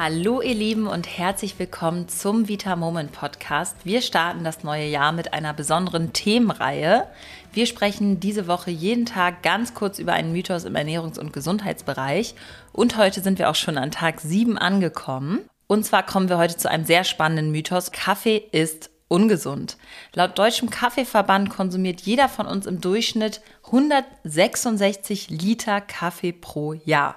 Hallo ihr Lieben und herzlich willkommen zum Vita Moment Podcast. Wir starten das neue Jahr mit einer besonderen Themenreihe. Wir sprechen diese Woche jeden Tag ganz kurz über einen Mythos im Ernährungs- und Gesundheitsbereich und heute sind wir auch schon an Tag 7 angekommen. Und zwar kommen wir heute zu einem sehr spannenden Mythos. Kaffee ist ungesund. Laut Deutschem Kaffeeverband konsumiert jeder von uns im Durchschnitt 166 Liter Kaffee pro Jahr.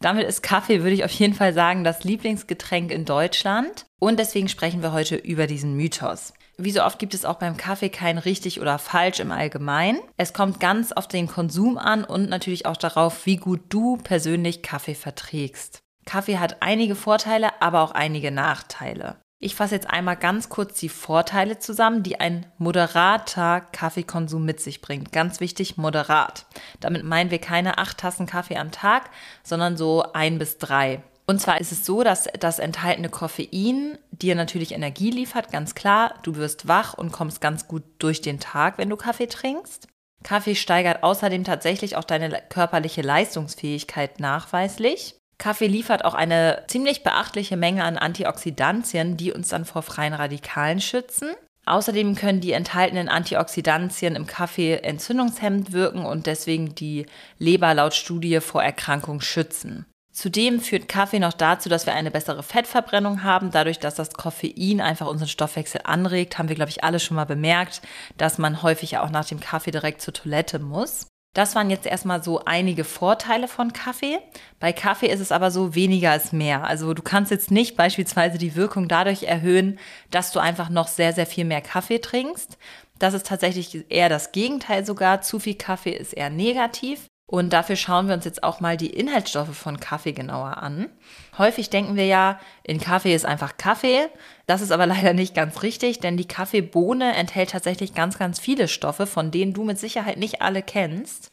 Damit ist Kaffee, würde ich auf jeden Fall sagen, das Lieblingsgetränk in Deutschland. Und deswegen sprechen wir heute über diesen Mythos. Wie so oft gibt es auch beim Kaffee kein richtig oder falsch im Allgemeinen. Es kommt ganz auf den Konsum an und natürlich auch darauf, wie gut du persönlich Kaffee verträgst. Kaffee hat einige Vorteile, aber auch einige Nachteile. Ich fasse jetzt einmal ganz kurz die Vorteile zusammen, die ein moderater Kaffeekonsum mit sich bringt. Ganz wichtig, moderat. Damit meinen wir keine acht Tassen Kaffee am Tag, sondern so ein bis drei. Und zwar ist es so, dass das enthaltene Koffein dir natürlich Energie liefert, ganz klar. Du wirst wach und kommst ganz gut durch den Tag, wenn du Kaffee trinkst. Kaffee steigert außerdem tatsächlich auch deine körperliche Leistungsfähigkeit nachweislich. Kaffee liefert auch eine ziemlich beachtliche Menge an Antioxidantien, die uns dann vor freien Radikalen schützen. Außerdem können die enthaltenen Antioxidantien im Kaffee entzündungshemmend wirken und deswegen die Leber laut Studie vor Erkrankung schützen. Zudem führt Kaffee noch dazu, dass wir eine bessere Fettverbrennung haben. Dadurch, dass das Koffein einfach unseren Stoffwechsel anregt, haben wir, glaube ich, alle schon mal bemerkt, dass man häufig auch nach dem Kaffee direkt zur Toilette muss. Das waren jetzt erstmal so einige Vorteile von Kaffee. Bei Kaffee ist es aber so, weniger ist mehr. Also du kannst jetzt nicht beispielsweise die Wirkung dadurch erhöhen, dass du einfach noch sehr, sehr viel mehr Kaffee trinkst. Das ist tatsächlich eher das Gegenteil sogar. Zu viel Kaffee ist eher negativ. Und dafür schauen wir uns jetzt auch mal die Inhaltsstoffe von Kaffee genauer an. Häufig denken wir ja, in Kaffee ist einfach Kaffee. Das ist aber leider nicht ganz richtig, denn die Kaffeebohne enthält tatsächlich ganz, ganz viele Stoffe, von denen du mit Sicherheit nicht alle kennst.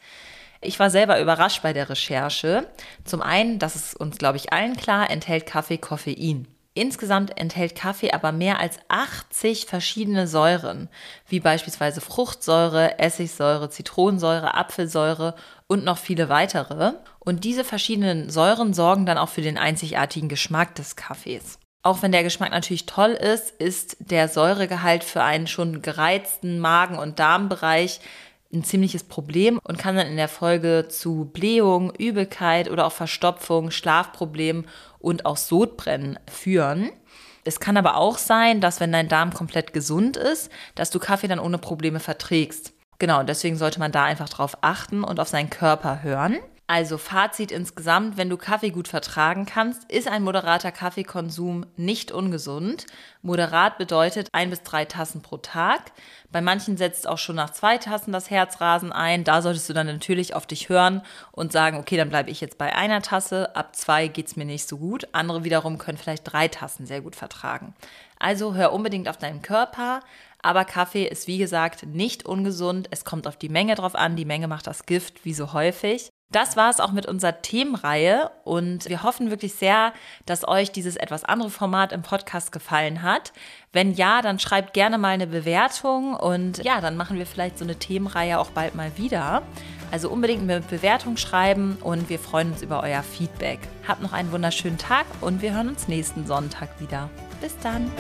Ich war selber überrascht bei der Recherche. Zum einen, das ist uns, glaube ich, allen klar, enthält Kaffee Koffein. Insgesamt enthält Kaffee aber mehr als 80 verschiedene Säuren, wie beispielsweise Fruchtsäure, Essigsäure, Zitronensäure, Apfelsäure und noch viele weitere. Und diese verschiedenen Säuren sorgen dann auch für den einzigartigen Geschmack des Kaffees. Auch wenn der Geschmack natürlich toll ist, ist der Säuregehalt für einen schon gereizten Magen- und Darmbereich ein ziemliches Problem und kann dann in der Folge zu Blähung, Übelkeit oder auch Verstopfung, Schlafproblemen und auch Sodbrennen führen. Es kann aber auch sein, dass wenn dein Darm komplett gesund ist, dass du Kaffee dann ohne Probleme verträgst. Genau, deswegen sollte man da einfach drauf achten und auf seinen Körper hören. Also Fazit insgesamt, wenn du Kaffee gut vertragen kannst, ist ein moderater Kaffeekonsum nicht ungesund. Moderat bedeutet ein bis drei Tassen pro Tag. Bei manchen setzt auch schon nach zwei Tassen das Herzrasen ein. Da solltest du dann natürlich auf dich hören und sagen, okay, dann bleibe ich jetzt bei einer Tasse. Ab zwei geht es mir nicht so gut. Andere wiederum können vielleicht drei Tassen sehr gut vertragen. Also hör unbedingt auf deinen Körper. Aber Kaffee ist wie gesagt nicht ungesund. Es kommt auf die Menge drauf an. Die Menge macht das Gift, wie so häufig. Das war es auch mit unserer Themenreihe und wir hoffen wirklich sehr, dass euch dieses etwas andere Format im Podcast gefallen hat. Wenn ja, dann schreibt gerne mal eine Bewertung und ja, dann machen wir vielleicht so eine Themenreihe auch bald mal wieder. Also unbedingt eine Bewertung schreiben und wir freuen uns über euer Feedback. Habt noch einen wunderschönen Tag und wir hören uns nächsten Sonntag wieder. Bis dann.